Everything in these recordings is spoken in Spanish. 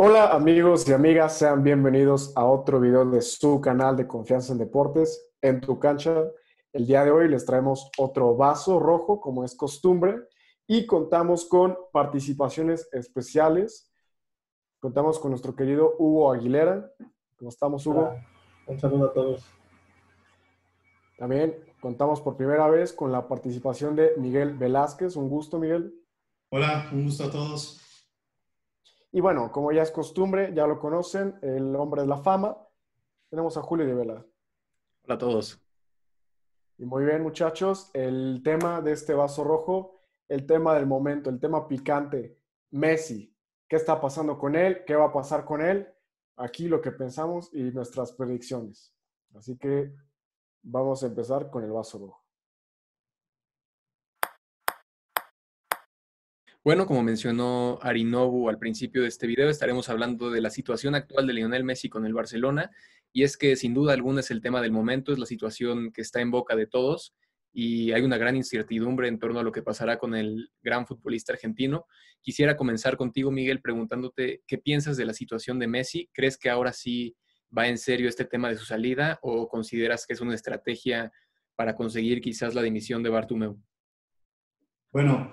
Hola amigos y amigas, sean bienvenidos a otro video de su canal de Confianza en Deportes, en tu cancha. El día de hoy les traemos otro vaso rojo, como es costumbre, y contamos con participaciones especiales. Contamos con nuestro querido Hugo Aguilera. ¿Cómo estamos, Hugo? Un saludo a todos. También contamos por primera vez con la participación de Miguel Velázquez. Un gusto, Miguel. Hola, un gusto a todos. Y bueno, como ya es costumbre, ya lo conocen, el hombre de la fama. Tenemos a Julio de Vela. Hola a todos. Y muy bien, muchachos, el tema de este vaso rojo, el tema del momento, el tema picante, Messi. ¿Qué está pasando con él? ¿Qué va a pasar con él? Aquí lo que pensamos y nuestras predicciones. Así que vamos a empezar con el vaso rojo. Bueno, como mencionó Arinobu al principio de este video, estaremos hablando de la situación actual de Lionel Messi con el Barcelona. Y es que sin duda alguna es el tema del momento, es la situación que está en boca de todos y hay una gran incertidumbre en torno a lo que pasará con el gran futbolista argentino. Quisiera comenzar contigo, Miguel, preguntándote qué piensas de la situación de Messi. ¿Crees que ahora sí va en serio este tema de su salida o consideras que es una estrategia para conseguir quizás la dimisión de Bartumeu? Bueno,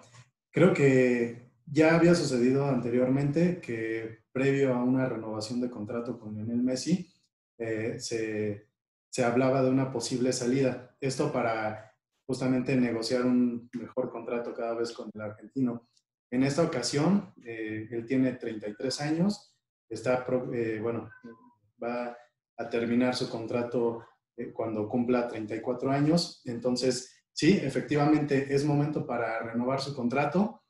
creo que ya había sucedido anteriormente que previo a una renovación de contrato con Lionel Messi, eh, se, se hablaba de una posible salida. Esto para justamente negociar un mejor contrato cada vez con el argentino. En esta ocasión, eh, él tiene 33 años, está, eh, bueno, va a terminar su contrato eh, cuando cumpla 34 años. Entonces, sí, efectivamente es momento para renovar su contrato,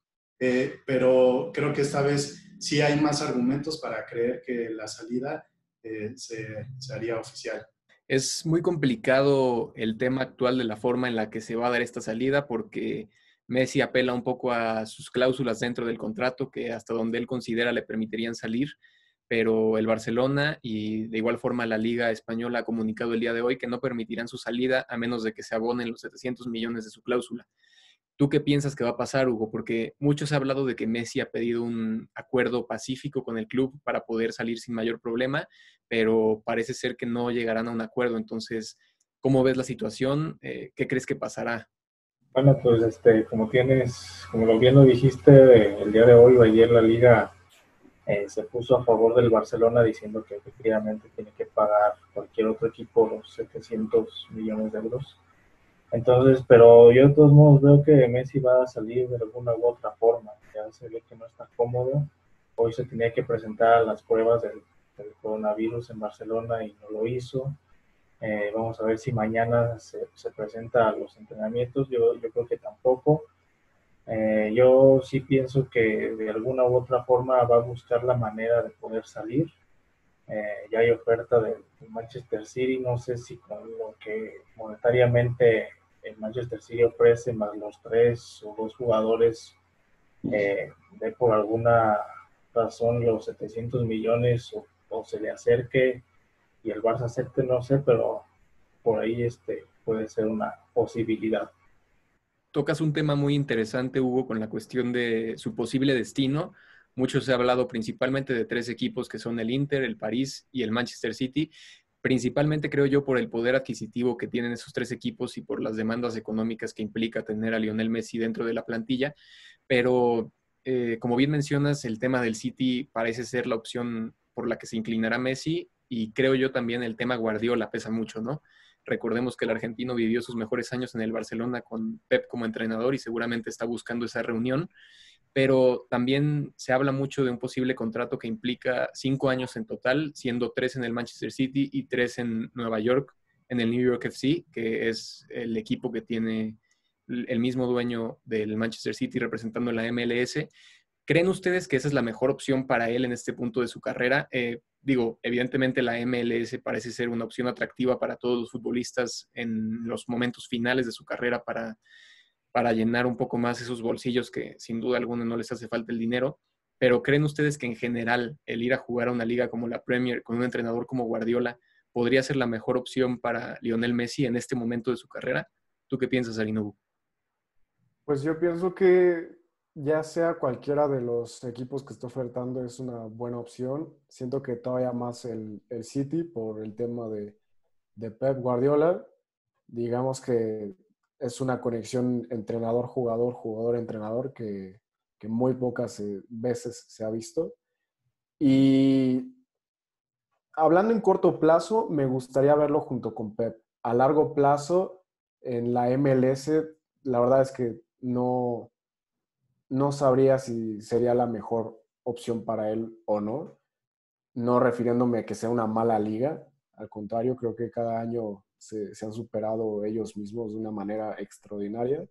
pero creo que esta vez sí hay más argumentos para creer que la salida se, se haría oficial. Es muy complicado el tema actual de la forma en la que se va a dar esta salida porque Messi apela un poco a sus cláusulas dentro del contrato que hasta donde él considera le permitirían salir, pero el Barcelona y de igual forma la Liga Española ha comunicado el día de hoy que no permitirán su salida a menos de que se abonen los 700 millones de su cláusula. ¿Tú qué piensas que va a pasar, Hugo? Porque muchos han hablado de que Messi ha pedido un acuerdo pacífico con el club para poder salir sin mayor problema, pero parece ser que no llegarán a un acuerdo. Entonces, ¿cómo ves la situación? Eh, ¿Qué crees que pasará? Bueno, pues este, como tienes, como bien lo dijiste, el día de hoy ayer la liga eh, se puso a favor del Barcelona diciendo que efectivamente tiene que pagar cualquier otro equipo los 700 millones de euros entonces, pero yo de todos modos veo que Messi va a salir de alguna u otra forma. Ya se ve que no está cómodo. Hoy se tenía que presentar las pruebas del, coronavirus en Barcelona y no lo hizo. Eh, vamos a ver si mañana se, presenta a los entrenamientos. Yo, yo creo que tampoco. Eh, yo sí pienso que de alguna u otra forma va a buscar la manera de poder salir. Eh, ya hay oferta del Manchester City, no sé si con lo que monetariamente el Manchester City ofrece, más los tres o dos jugadores, eh, de por alguna razón los 700 millones o, se le acerque y el Barça acepte, no sé, pero por ahí este puede ser una posibilidad. Tocas un tema muy interesante, Hugo, con la cuestión de su posible destino. Mucho se ha hablado principalmente de tres equipos que son el Inter, el París y el Manchester City, principalmente creo yo por el poder adquisitivo que tienen esos tres equipos y por las demandas económicas que implica tener a Lionel Messi dentro de la plantilla, pero eh, como bien mencionas, el tema del City parece ser la opción por la que se inclinará Messi y creo yo también el tema Guardiola pesa mucho, ¿no? Recordemos que el argentino vivió sus mejores años en el Barcelona con Pep como entrenador y seguramente está buscando esa reunión pero también se habla mucho de un posible contrato que implica cinco años en total, siendo tres en el Manchester City y tres en Nueva York, en el New York FC, que es el equipo que tiene el mismo dueño del Manchester City representando la MLS. ¿Creen ustedes que esa es la mejor opción para él en este punto de su carrera? Eh, digo, evidentemente la MLS parece ser una opción atractiva para todos los futbolistas en los momentos finales de su carrera para para llenar un poco más esos bolsillos que sin duda alguna no les hace falta el dinero. Pero ¿creen ustedes que en general el ir a jugar a una liga como la Premier con un entrenador como Guardiola podría ser la mejor opción para Lionel Messi en este momento de su carrera? ¿Tú qué piensas, Arinobu? Pues yo pienso que ya sea cualquiera de los equipos que esté ofertando es una buena opción. Siento que todavía más el, el City por el tema de, de Pep Guardiola. Digamos que es una conexión entrenador-jugador, jugador-entrenador que, que, muy pocas eh, veces se ha visto. Y hablando en corto plazo, me gustaría verlo junto con Pep. A largo plazo, en la MLS, la verdad es que no, no sabría si sería la mejor opción para él o no. No refiriéndome a que sea una mala liga. Al contrario, creo que cada año se, han superado ellos mismos de una manera extraordinaria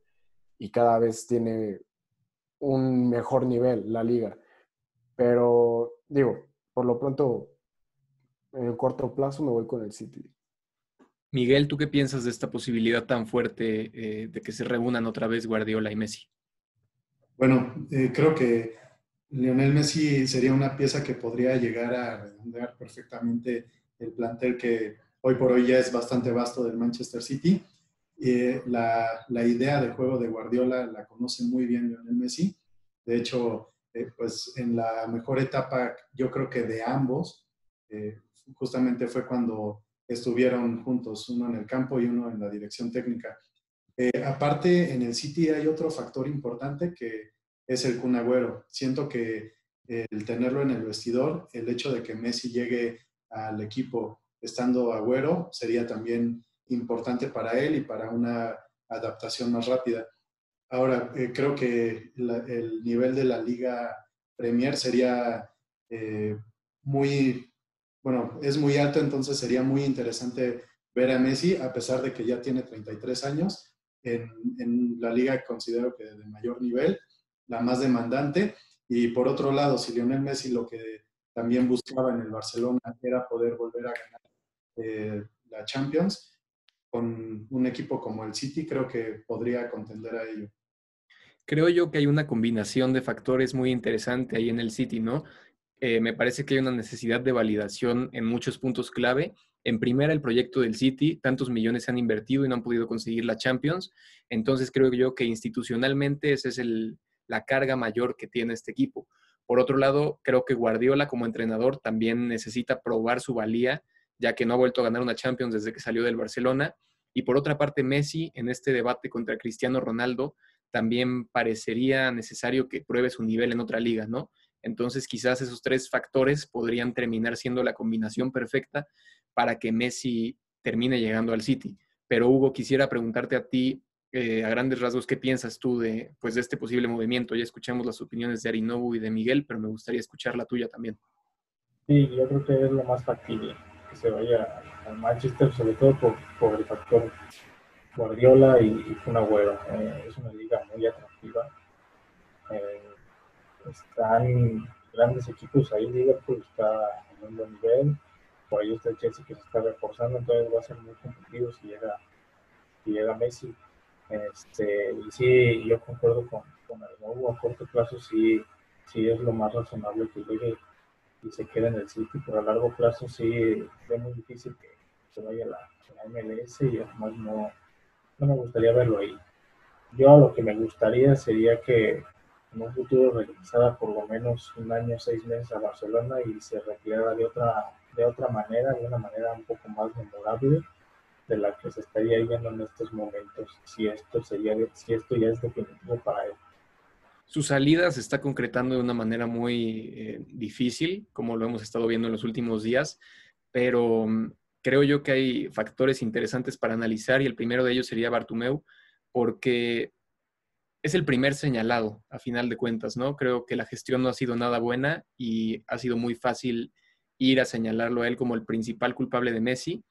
y cada vez tiene un mejor nivel la liga. Pero digo, por lo pronto, en el corto plazo me voy con el City. Miguel, ¿tú qué piensas de esta posibilidad tan fuerte eh, de que se reúnan otra vez Guardiola y Messi? Bueno, eh, creo que Lionel Messi sería una pieza que podría llegar a redondear perfectamente el plantel que hoy por hoy ya es bastante vasto del Manchester City. Eh, la, la, idea de juego de Guardiola la conoce muy bien Lionel Messi. De hecho, eh, pues en la mejor etapa, yo creo que de ambos, justamente fue cuando estuvieron juntos, uno en el campo y uno en la dirección técnica. Eh, aparte, en el City hay otro factor importante que es el Kun Siento que el tenerlo en el vestidor, el hecho de que Messi llegue al equipo estando Agüero, sería también importante para él y para una adaptación más rápida. Ahora, eh, creo que el nivel de la Liga Premier sería eh, muy, bueno, es muy alto, entonces sería muy interesante ver a Messi, a pesar de que ya tiene 33 años, en, la liga considero que de mayor nivel, la más demandante. Y por otro lado, si Lionel Messi lo que también buscaba en el Barcelona era poder volver a ganar eh, la Champions, con un equipo como el City creo que podría contender a ello. Creo yo que hay una combinación de factores muy interesante ahí en el City, ¿no? Eh, me parece que hay una necesidad de validación en muchos puntos clave en primera, el proyecto del City, tantos millones se han invertido y no han podido conseguir la Champions. Entonces creo yo que institucionalmente esa es la carga mayor que tiene este equipo. Por otro lado, creo que Guardiola como entrenador también necesita probar su valía, ya que no ha vuelto a ganar una Champions desde que salió del Barcelona. Y por otra parte, Messi en este debate contra Cristiano Ronaldo también parecería necesario que pruebe su nivel en otra liga, ¿no? Entonces quizás esos tres factores podrían terminar siendo la combinación perfecta para que Messi termine llegando al City. Pero Hugo, quisiera preguntarte a ti, eh, a grandes rasgos, ¿qué piensas tú de, pues, de este posible movimiento? Ya escuchamos las opiniones de Arinobu y de Miguel, pero me gustaría escuchar la tuya también. Sí, yo creo que es lo más factible que se vaya al Manchester, sobre todo por, el factor Guardiola y, y eh, es una liga muy atractiva. Eh, están grandes equipos ahí, Liverpool está en un buen nivel, por ahí está el Chelsea que se está reforzando, entonces va a ser muy competitivo si llega, si llega Messi. Este, y sí, yo concuerdo con, con el nuevo, a corto plazo sí, sí es lo más razonable que llegue y se quede en el City, pero a largo plazo sí es muy difícil que se vaya a la, MLS y además no, no me gustaría verlo ahí. Yo lo que me gustaría sería que en un futuro regresara por lo menos un año, seis meses a Barcelona y se retirara de otra de otra manera, de una manera un poco más memorable de la que se estaría viendo en estos momentos, si esto, sería, si esto ya es definitivo para él. Su salida se está concretando de una manera muy eh, difícil, como lo hemos estado viendo en los últimos días, pero mm, creo yo que hay factores interesantes para analizar y el primero de ellos sería Bartumeu, porque es el primer señalado, a final de cuentas, ¿no? Creo que la gestión no ha sido nada buena y ha sido muy fácil ir a señalarlo a él como el principal culpable de Messi,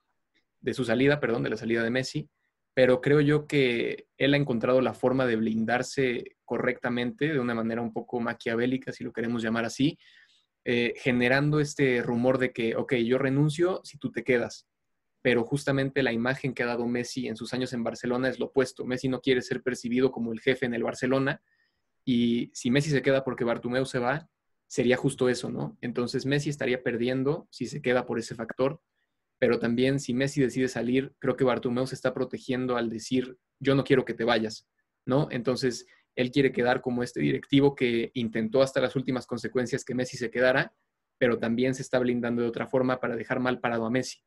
de su salida, perdón, de la salida de Messi, pero creo yo que él ha encontrado la forma de blindarse correctamente, de una manera un poco maquiavélica, si lo queremos llamar así, eh, generando este rumor de que, ok, yo renuncio si tú te quedas. Pero justamente la imagen que ha dado Messi en sus años en Barcelona es lo opuesto. Messi no quiere ser percibido como el jefe en el Barcelona. Y si Messi se queda porque Bartumeu se va, sería justo eso, ¿no? Entonces Messi estaría perdiendo si se queda por ese factor, pero también si Messi decide salir, creo que Bartomeu se está protegiendo al decir, yo no quiero que te vayas, ¿no? Entonces, él quiere quedar como este directivo que intentó hasta las últimas consecuencias que Messi se quedara, pero también se está blindando de otra forma para dejar mal parado a Messi.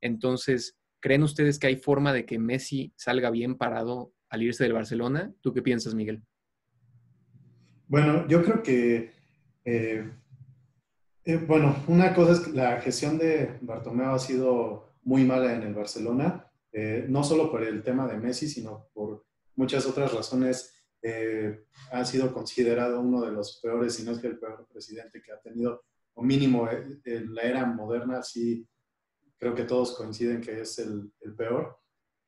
Entonces, ¿creen ustedes que hay forma de que Messi salga bien parado al irse del Barcelona? ¿Tú qué piensas, Miguel? Bueno, yo creo que, eh, eh, bueno, una cosa es que la gestión de Bartomeu ha sido muy mala en el Barcelona, eh, no solo por el tema de Messi, sino por muchas otras razones. ha sido considerado uno de los peores, si no es que el peor presidente que ha tenido, o mínimo en la era moderna, sí creo que todos coinciden que es el, el peor.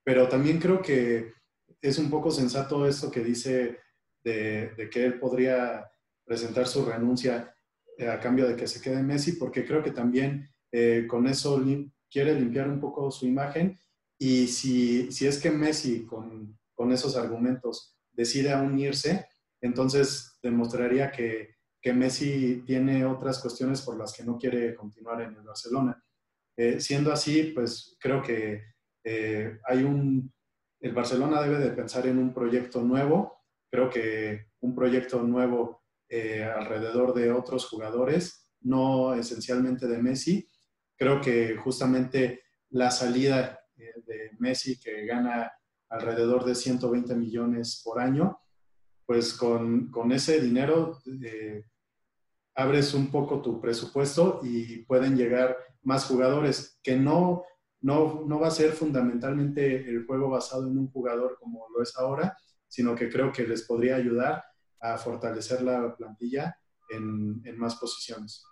Pero también creo que es un poco sensato esto que dice de, que él podría presentar su renuncia eh, a cambio de que se quede Messi, porque creo que también eh, con eso quiere limpiar un poco su imagen. Y si, si es que Messi con, con esos argumentos decide unirse, entonces demostraría que, que, Messi tiene otras cuestiones por las que no quiere continuar en el Barcelona. Eh, siendo así, pues creo que hay un, el Barcelona debe de pensar en un proyecto nuevo Creo que un proyecto nuevo eh, alrededor de otros jugadores, no esencialmente de Messi. Creo que justamente la salida eh, de Messi, que gana alrededor de 120 millones por año, pues con, con ese dinero eh, abres un poco tu presupuesto y pueden llegar más jugadores, que no, no, no va a ser fundamentalmente el juego basado en un jugador como lo es ahora, sino que creo que les podría ayudar a fortalecer la plantilla en, más posiciones.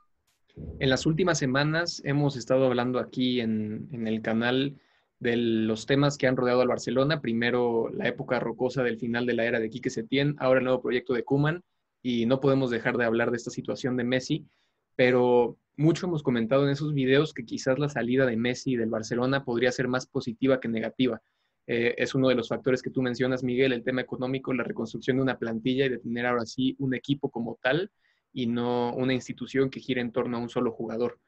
En las últimas semanas hemos estado hablando aquí en, el canal de los temas que han rodeado al Barcelona. Primero, la época rocosa del final de la era de Quique Setién, ahora el nuevo proyecto de Kuman, y no podemos dejar de hablar de esta situación de Messi, pero mucho hemos comentado en esos videos que quizás la salida de Messi del Barcelona podría ser más positiva que negativa. Eh, es uno de los factores que tú mencionas, Miguel, el tema económico, la reconstrucción de una plantilla y de tener ahora sí un equipo como tal y no una institución que gira en torno a un solo jugador.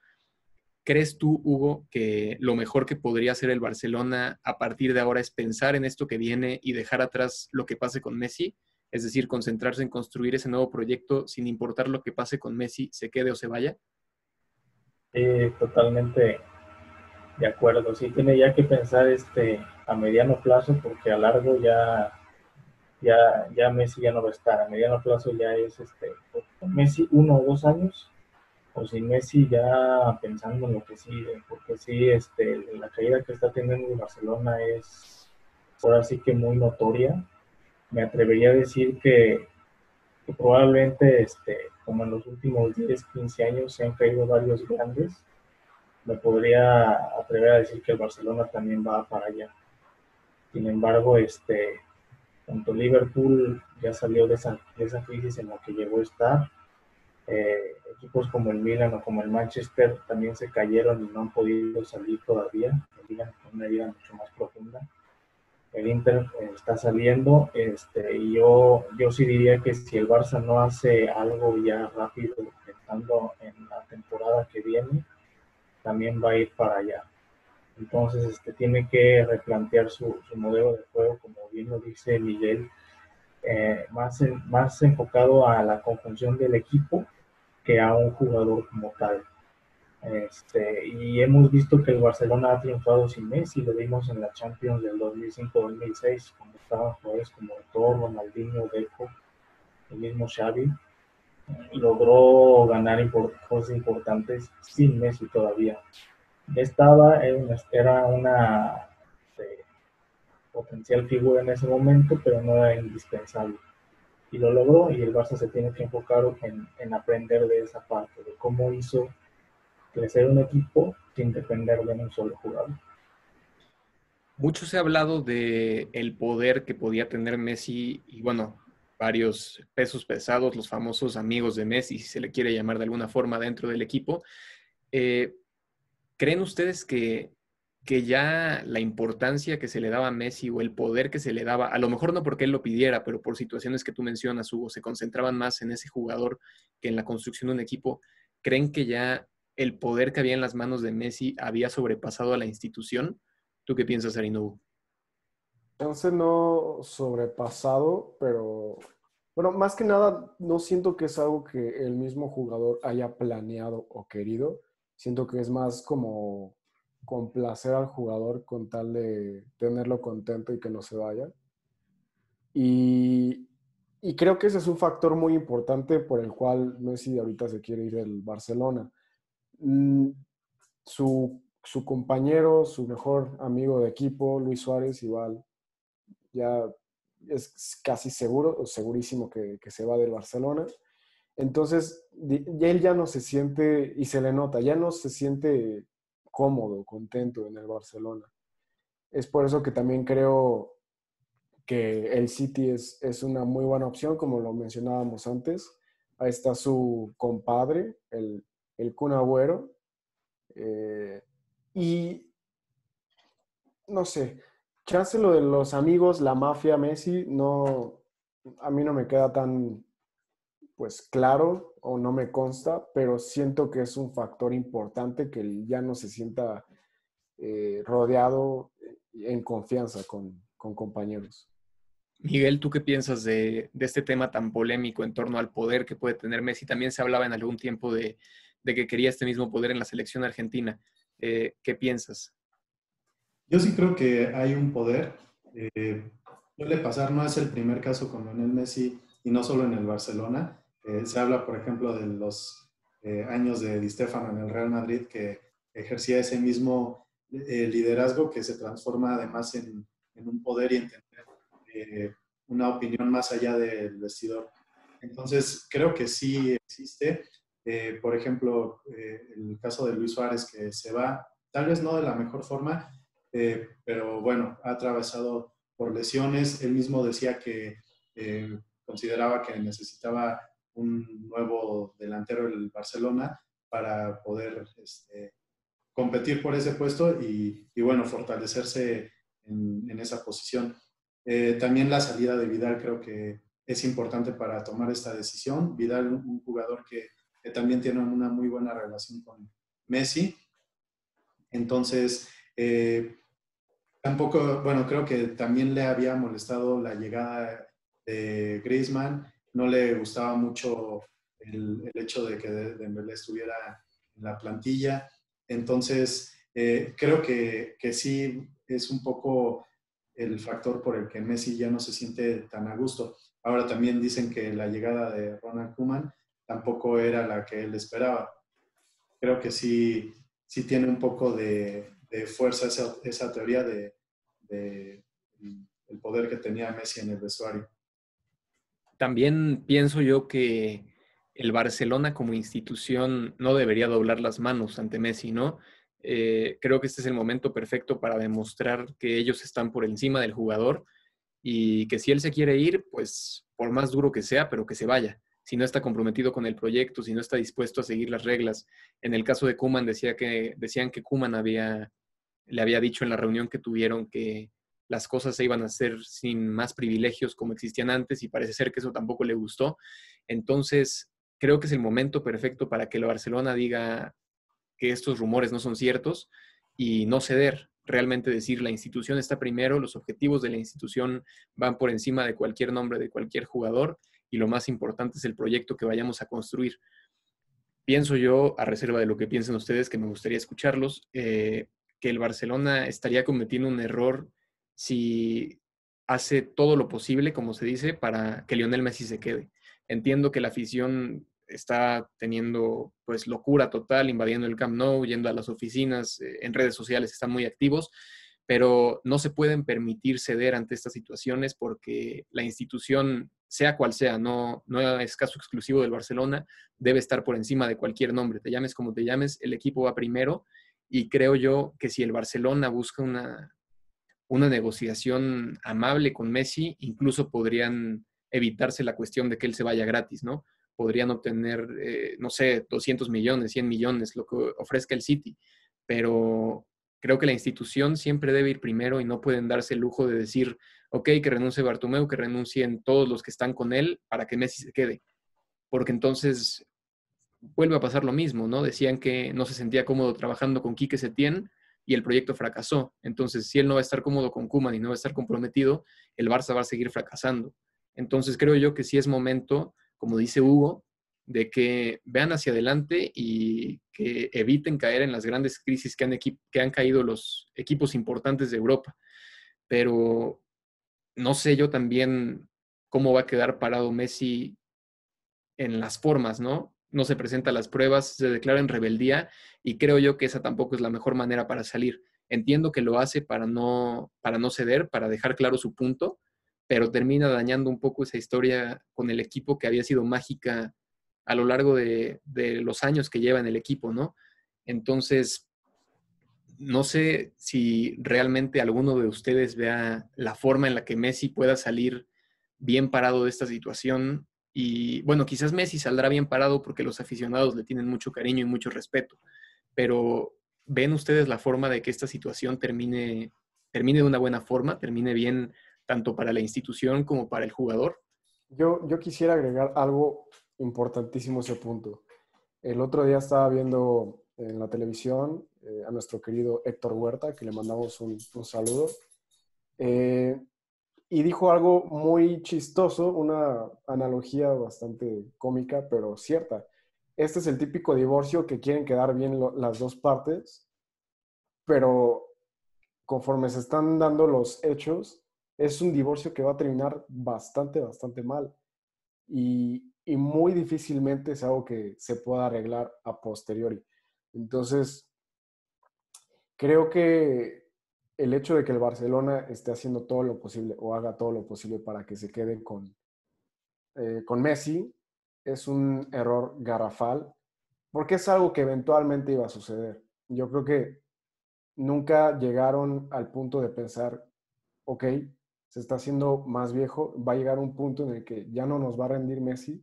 ¿Crees tú, Hugo, que lo mejor que podría hacer el Barcelona a partir de ahora es pensar en esto que viene y dejar atrás lo que pase con Messi? Es decir, concentrarse en construir ese nuevo proyecto sin importar lo que pase con Messi, se quede o se vaya? Eh, totalmente de acuerdo. Sí tiene ya que pensar este a mediano plazo porque a largo ya, ya, ya Messi ya no va a estar. A mediano plazo ya es este, Messi uno o dos años o sin Messi ya pensando en lo que sigue, porque sí, este, la caída que está teniendo el Barcelona es ahora sí que muy notoria. Me atrevería a decir que, que probablemente, este, como en los últimos 10, 15 años, se han caído varios grandes. Me podría atrever a decir que el Barcelona también va para allá. Sin embargo, este, tanto Liverpool ya salió de esa, esa crisis en la que llegó a estar. Eh, equipos como el Milan o como el Manchester también se cayeron y no han podido salir todavía, en una vida mucho más profunda. El Inter eh, está saliendo este, y yo, yo sí diría que si el Barça no hace algo ya rápido pensando en la temporada que viene, también va a ir para allá. Entonces, este, tiene que replantear su, modelo de juego, como bien lo dice Miguel, eh, más, más enfocado a la conjunción del equipo que a un jugador como tal. Este, y hemos visto que el Barcelona ha triunfado sin Messi, lo vimos en la Champions del 2005-2006, cuando estaban jugadores como Torro, Ronaldinho, Deco, el mismo Xavi, logró ganar cosas importantes sin Messi todavía estaba, era una este, potencial figura en ese momento, pero no era indispensable. Y lo logró y el Barça se tiene que enfocar en, aprender de esa parte, de cómo hizo crecer un equipo sin depender de un solo jugador. Mucho se ha hablado de el poder que podía tener Messi y bueno, varios pesos pesados, los famosos amigos de Messi, si se le quiere llamar de alguna forma dentro del equipo. Eh, ¿Creen ustedes que, que ya la importancia que se le daba a Messi o el poder que se le daba, a lo mejor no porque él lo pidiera, pero por situaciones que tú mencionas, Hugo, se concentraban más en ese jugador que en la construcción de un equipo, ¿creen que ya el poder que había en las manos de Messi había sobrepasado a la institución? ¿Tú qué piensas, Arino? Entonces no sobrepasado, pero Bueno, más que nada, no siento que es algo que el mismo jugador haya planeado o querido. Siento que es más como complacer al jugador con tal de tenerlo contento y que no se vaya. Y, y creo que ese es un factor muy importante por el cual Messi ahorita se quiere ir del Barcelona. Mm, su, su compañero, su mejor amigo de equipo, Luis Suárez, igual ya es casi seguro o segurísimo que, se va del Barcelona. Entonces, él ya no se siente, y se le nota, ya no se siente cómodo, contento en el Barcelona. Es por eso que también creo que el City es, es una muy buena opción, como lo mencionábamos antes. Ahí está su compadre, el, el Kun Agüero. Eh, y no sé, chance lo de los amigos, la mafia, Messi, no, a mí no me queda tan, pues claro o no me consta, pero siento que es un factor importante que ya no se sienta eh, rodeado en confianza con, compañeros. Miguel, ¿tú qué piensas de, este tema tan polémico en torno al poder que puede tener Messi? También se hablaba en algún tiempo de, que quería este mismo poder en la selección argentina. Eh, ¿Qué piensas? Yo sí creo que hay un poder. Eh, suele pasar, no es el primer caso con Lionel Messi y no solo en el Barcelona. Eh, se habla, por ejemplo, de los eh, años de Di Stefano en el Real Madrid que ejercía ese mismo liderazgo que se transforma además en, un poder y entender una opinión más allá del vestidor. Entonces, creo que sí existe. Por ejemplo, el caso de Luis Suárez que se va, tal vez no de la mejor forma, eh, pero bueno, ha atravesado por lesiones. Él mismo decía que eh, consideraba que necesitaba un nuevo delantero del Barcelona para poder este, competir por ese puesto y, bueno, fortalecerse en, esa posición. Eh, también la salida de Vidal creo que es importante para tomar esta decisión. Vidal, un jugador que, que también tiene una muy buena relación con Messi. Entonces, eh, Tampoco, bueno, creo que también le había molestado la llegada de Griezmann. No le gustaba mucho el, hecho de que Dembélé estuviera en la plantilla. Entonces, eh, creo que, que, sí es un poco el factor por el que Messi ya no se siente tan a gusto. Ahora también dicen que la llegada de Ronald Koeman tampoco era la que él esperaba. Creo que sí, sí tiene un poco de, fuerza esa, esa teoría de, de, el poder que tenía Messi en el vestuario. También pienso yo que el Barcelona como institución no debería doblar las manos ante Messi, ¿no? Eh, creo que este es el momento perfecto para demostrar que ellos están por encima del jugador y que si él se quiere ir, pues por más duro que sea, pero que se vaya. Si no está comprometido con el proyecto, si no está dispuesto a seguir las reglas. En el caso de Kuman decía que decían que Kuman le había dicho en la reunión que tuvieron que las cosas se iban a hacer sin más privilegios como existían antes y parece ser que eso tampoco le gustó. Entonces, creo que es el momento perfecto para que el Barcelona diga que estos rumores no son ciertos y no ceder, realmente decir la institución está primero, los objetivos de la institución van por encima de cualquier nombre de cualquier jugador y lo más importante es el proyecto que vayamos a construir. Pienso yo, a reserva de lo que piensen ustedes, que me gustaría escucharlos, eh, que el Barcelona estaría cometiendo un error si hace todo lo posible, como se dice, para que Lionel Messi se quede. Entiendo que la afición está teniendo pues locura total, invadiendo el Camp Nou, yendo a las oficinas, eh, en redes sociales están muy activos, pero no se pueden permitir ceder ante estas situaciones porque la institución, sea cual sea, no, no es caso exclusivo del Barcelona, debe estar por encima de cualquier nombre. Te llames como te llames, el equipo va primero y creo yo que si el Barcelona busca una, una negociación amable con Messi, incluso podrían evitarse la cuestión de que él se vaya gratis, ¿no? Podrían obtener, eh, no sé, 200 millones, 100 millones, lo que ofrezca el City, pero creo que la institución siempre debe ir primero y no pueden darse el lujo de decir, ok, que renuncie Bartomeu, que renuncien todos los que están con él para que Messi se quede, porque entonces vuelve a pasar lo mismo, ¿no? Decían que no se sentía cómodo trabajando con Quique Setién y el proyecto fracasó. Entonces, si él no va a estar cómodo con Kuman y no va a estar comprometido, el Barça va a seguir fracasando. Entonces creo yo que sí es momento, como dice Hugo, de que vean hacia adelante y que eviten caer en las grandes crisis que han, que han caído los equipos importantes de Europa. Pero no sé yo también cómo va a quedar parado Messi en las formas, ¿no? No se presenta las pruebas, se declara en rebeldía y creo yo que esa tampoco es la mejor manera para salir. Entiendo que lo hace para no, para no ceder, para dejar claro su punto, pero termina dañando un poco esa historia con el equipo que había sido mágica a lo largo de, de los años que lleva en el equipo, ¿no? Entonces, no sé si realmente alguno de ustedes vea la forma en la que Messi pueda salir bien parado de esta situación y bueno, quizás Messi saldrá bien parado porque los aficionados le tienen mucho cariño y mucho respeto, pero ¿ven ustedes la forma de que esta situación termine, termine de una buena forma, termine bien tanto para la institución como para el jugador? Yo, yo quisiera agregar algo importantísimo ese punto. El otro día estaba viendo en la televisión eh, a nuestro querido Héctor Huerta, que le mandamos un, un saludo. Eh, y dijo algo muy chistoso, una analogía bastante cómica, pero cierta. Este es el típico divorcio que quieren quedar bien las dos partes, pero conforme se están dando los hechos, es un divorcio que va a terminar bastante, bastante mal. Y, y muy difícilmente es algo que se pueda arreglar a posteriori. Entonces, creo que el hecho de que el Barcelona esté haciendo todo lo posible o haga todo lo posible para que se quede con, eh, con Messi es un error garrafal, porque es algo que eventualmente iba a suceder. Yo creo que nunca llegaron al punto de pensar, ok, se está haciendo más viejo, va a llegar un punto en el que ya no nos va a rendir Messi.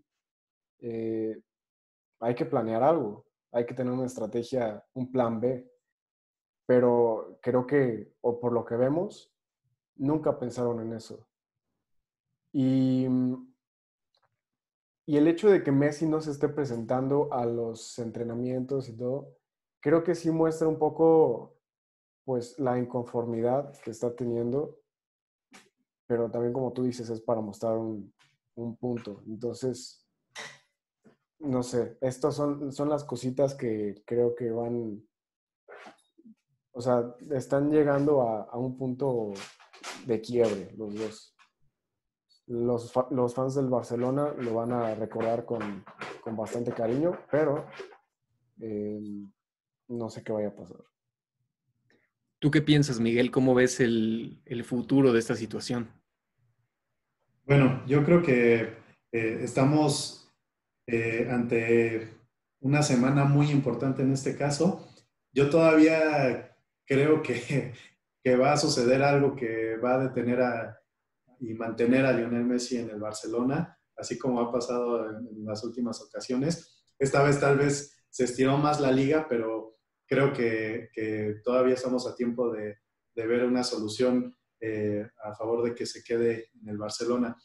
Eh, hay que planear algo, hay que tener una estrategia, un plan B pero creo que, o por lo que vemos, nunca pensaron en eso. Y, y el hecho de que Messi no se esté presentando a los entrenamientos y todo, creo que sí muestra un poco pues la inconformidad que está teniendo, pero también como tú dices es para mostrar un punto. Entonces, no sé, estas son, son las cositas que creo que van o sea, están llegando a, un punto de quiebre los dos. Los, los, fans del Barcelona lo van a recordar con, bastante cariño, pero eh, no sé qué vaya a pasar. ¿Tú qué piensas, Miguel? ¿Cómo ves el, futuro de esta situación? Bueno, yo creo que eh, estamos eh, ante una semana muy importante en este caso. Yo todavía creo que, va a suceder algo que va a detener a, y mantener a Lionel Messi en el Barcelona, así como ha pasado en, las últimas ocasiones. Esta vez tal vez se estiró más la liga, pero creo que, todavía estamos a tiempo de, ver una solución eh, a favor de que se quede en el Barcelona.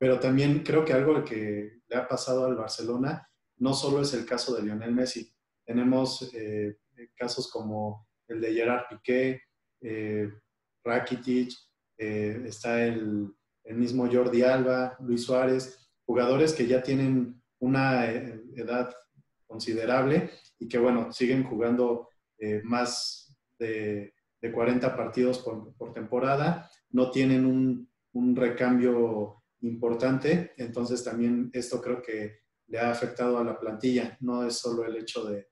Pero también creo que algo que le ha pasado al Barcelona no solo es el caso de Lionel Messi. Tenemos eh, casos como el de Gerard Piqué, eh, Rakitic, eh, está el, mismo Jordi Alba, Luis Suárez, jugadores que ya tienen una eh, edad considerable y que, bueno, siguen jugando más de, 40 partidos por, temporada, no tienen un, recambio importante, entonces también esto creo que le ha afectado a la plantilla, no es solo el hecho de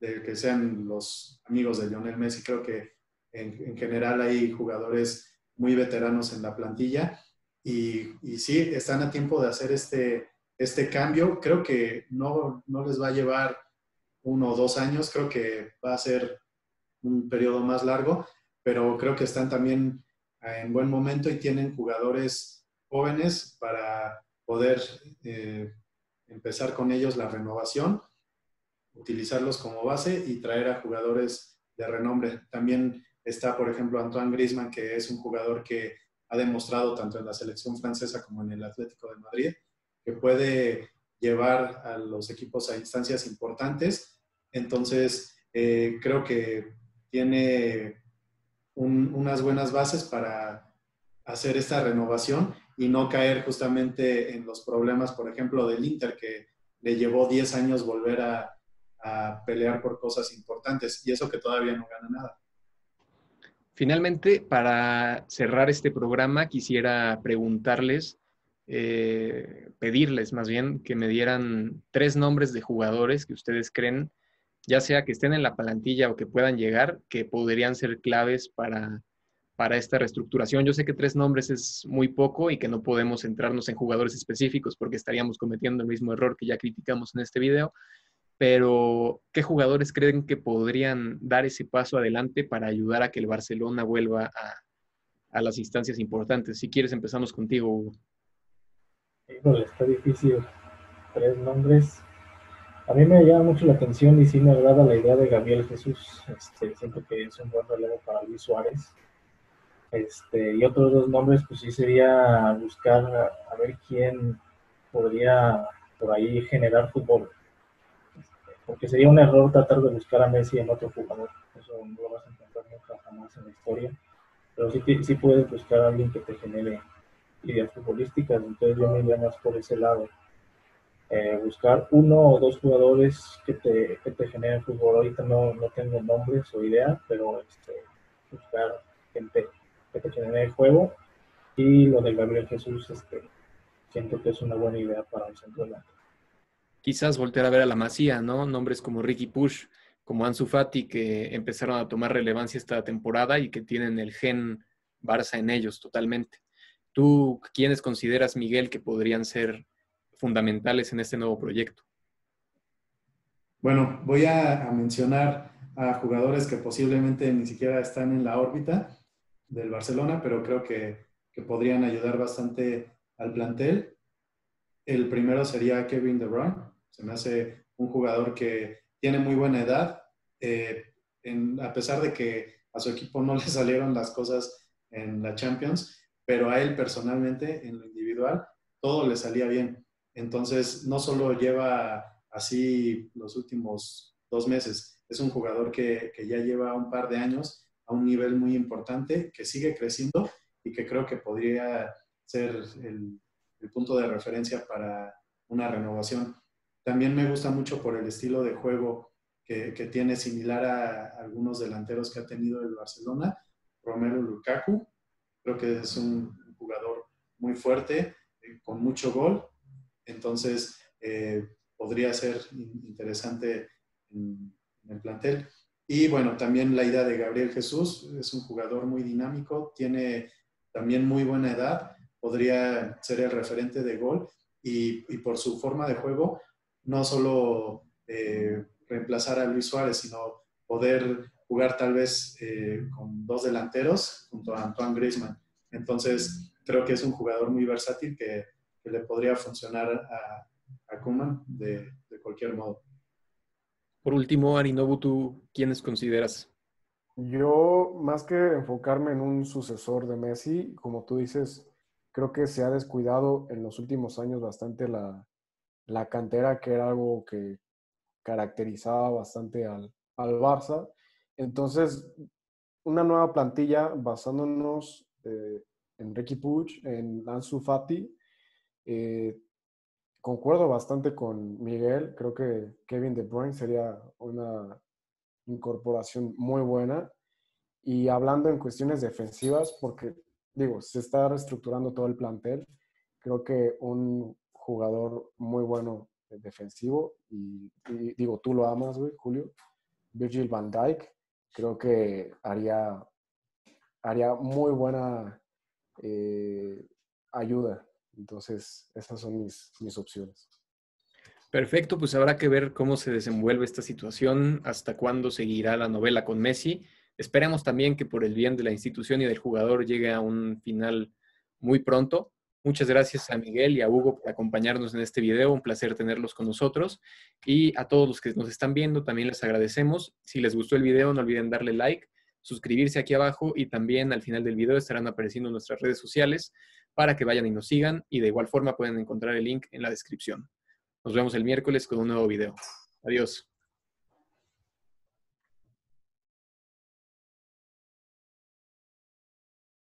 que sean los amigos de Lionel Messi. Creo que en, general hay jugadores muy veteranos en la plantilla y, y, sí, están a tiempo de hacer este, este cambio. Creo que no, no les va a llevar uno o dos años, creo que va a ser un periodo más largo, pero creo que están también en buen momento y tienen jugadores jóvenes para poder eh, empezar con ellos la renovación utilizarlos como base y traer a jugadores de renombre. También está, por ejemplo, Antoine Griezmann, que es un jugador que ha demostrado tanto en la selección francesa como en el Atlético de Madrid, que puede llevar a los equipos a instancias importantes. Entonces, eh, creo que tiene unas buenas bases para, hacer esta renovación y no caer justamente en los problemas, por ejemplo, del Inter, que le llevó 10 años volver a, pelear por cosas importantes y eso que todavía no gana nada. Finalmente, para cerrar este programa, quisiera preguntarles, eh, pedirles más bien que me dieran tres nombres de jugadores que ustedes creen, ya sea que estén en la plantilla o que puedan llegar, que podrían ser claves para para esta reestructuración. Yo sé que tres nombres es muy poco y que no podemos centrarnos en jugadores específicos porque estaríamos cometiendo el mismo error que ya criticamos en este video, pero ¿qué jugadores creen que podrían dar ese paso adelante para ayudar a que el Barcelona vuelva a, las instancias importantes? Si quieres, empezamos contigo, Hugo. está difícil. Tres nombres. A mí me llama mucho la atención y sí me agrada la idea de Gabriel Jesús. Este, siento que es un buen relevo para Luis Suárez. Este, y otros dos nombres, pues sí sería buscar a, ver quién podría por ahí generar fútbol. Este, porque sería un error tratar de buscar a Messi en otro jugador. Eso no lo vas a encontrar nunca jamás en la historia. Pero sí, sí puedes buscar a alguien que te genere ideas futbolísticas. Entonces yo me iría más por ese lado. Eh, buscar uno o dos jugadores que te, que te generen fútbol. Ahorita no, no tengo nombres o ideas, pero este, buscar gente que te el juego. Y lo de Gabriel Jesús, este, siento que es una buena idea para un centro delantero. Quizás voltear a ver a la Masía, ¿no? Nombres como Ricky Push, como Ansu Fati, que empezaron a tomar relevancia esta temporada y que tienen el gen Barça en ellos totalmente. ¿Tú quiénes consideras, Miguel, que podrían ser fundamentales en este nuevo proyecto? Bueno, voy a, mencionar a jugadores que posiblemente ni siquiera están en la órbita, del Barcelona, pero creo que, podrían ayudar bastante al plantel. El primero sería Kevin De Bruyne. Se me hace un jugador que tiene muy buena edad. Eh, a pesar de que a su equipo no le salieron las cosas en la Champions, pero a él personalmente, en lo individual, todo le salía bien. Entonces, no solo lleva así los últimos dos meses, es un jugador que, que ya lleva un par de años a un nivel muy importante, que sigue creciendo y que creo que podría ser el, punto de referencia para una renovación. También me gusta mucho por el estilo de juego que, tiene similar a algunos delanteros que ha tenido el Barcelona, Romero Lukaku. Creo que es un jugador muy fuerte, eh, con mucho gol. Entonces, eh, podría ser interesante en el plantel. Y bueno, también la idea de Gabriel Jesús, es un jugador muy dinámico, tiene también muy buena edad, podría ser el referente de gol y, por su forma de juego, no solo eh, reemplazar a Luis Suárez, sino poder jugar tal vez eh, con dos delanteros junto a Antoine Griezmann. Entonces, creo que es un jugador muy versátil que, le podría funcionar a, a Kuman de cualquier modo. Por último, Arinobu, ¿tú quiénes consideras? Yo, más que enfocarme en un sucesor de Messi, como tú dices, creo que se ha descuidado en los últimos años bastante la, cantera, que era algo que caracterizaba bastante al, Barça. Entonces, una nueva plantilla basándonos eh, en Ricky Puig, en Ansu Fati, eh, concuerdo bastante con Miguel. Creo que Kevin De Bruyne sería una incorporación muy buena. Y hablando en cuestiones defensivas, porque digo, se está reestructurando todo el plantel, creo que un jugador muy bueno defensivo, y, digo, tú lo amas, güey, Julio, Virgil van Dijk, creo que haría, haría muy buena eh, ayuda entonces, esas son mis, mis opciones. Perfecto, pues habrá que ver cómo se desenvuelve esta situación, hasta cuándo seguirá la novela con Messi. Esperemos también que por el bien de la institución y del jugador llegue a un final muy pronto. Muchas gracias a Miguel y a Hugo por acompañarnos en este video. Un placer tenerlos con nosotros. Y a todos los que nos están viendo, también les agradecemos. Si les gustó el video, no olviden darle like, suscribirse aquí abajo y también al final del video estarán apareciendo nuestras redes sociales para que vayan y nos sigan y de igual forma pueden encontrar el link en la descripción. Nos vemos el miércoles con un nuevo video. Adiós.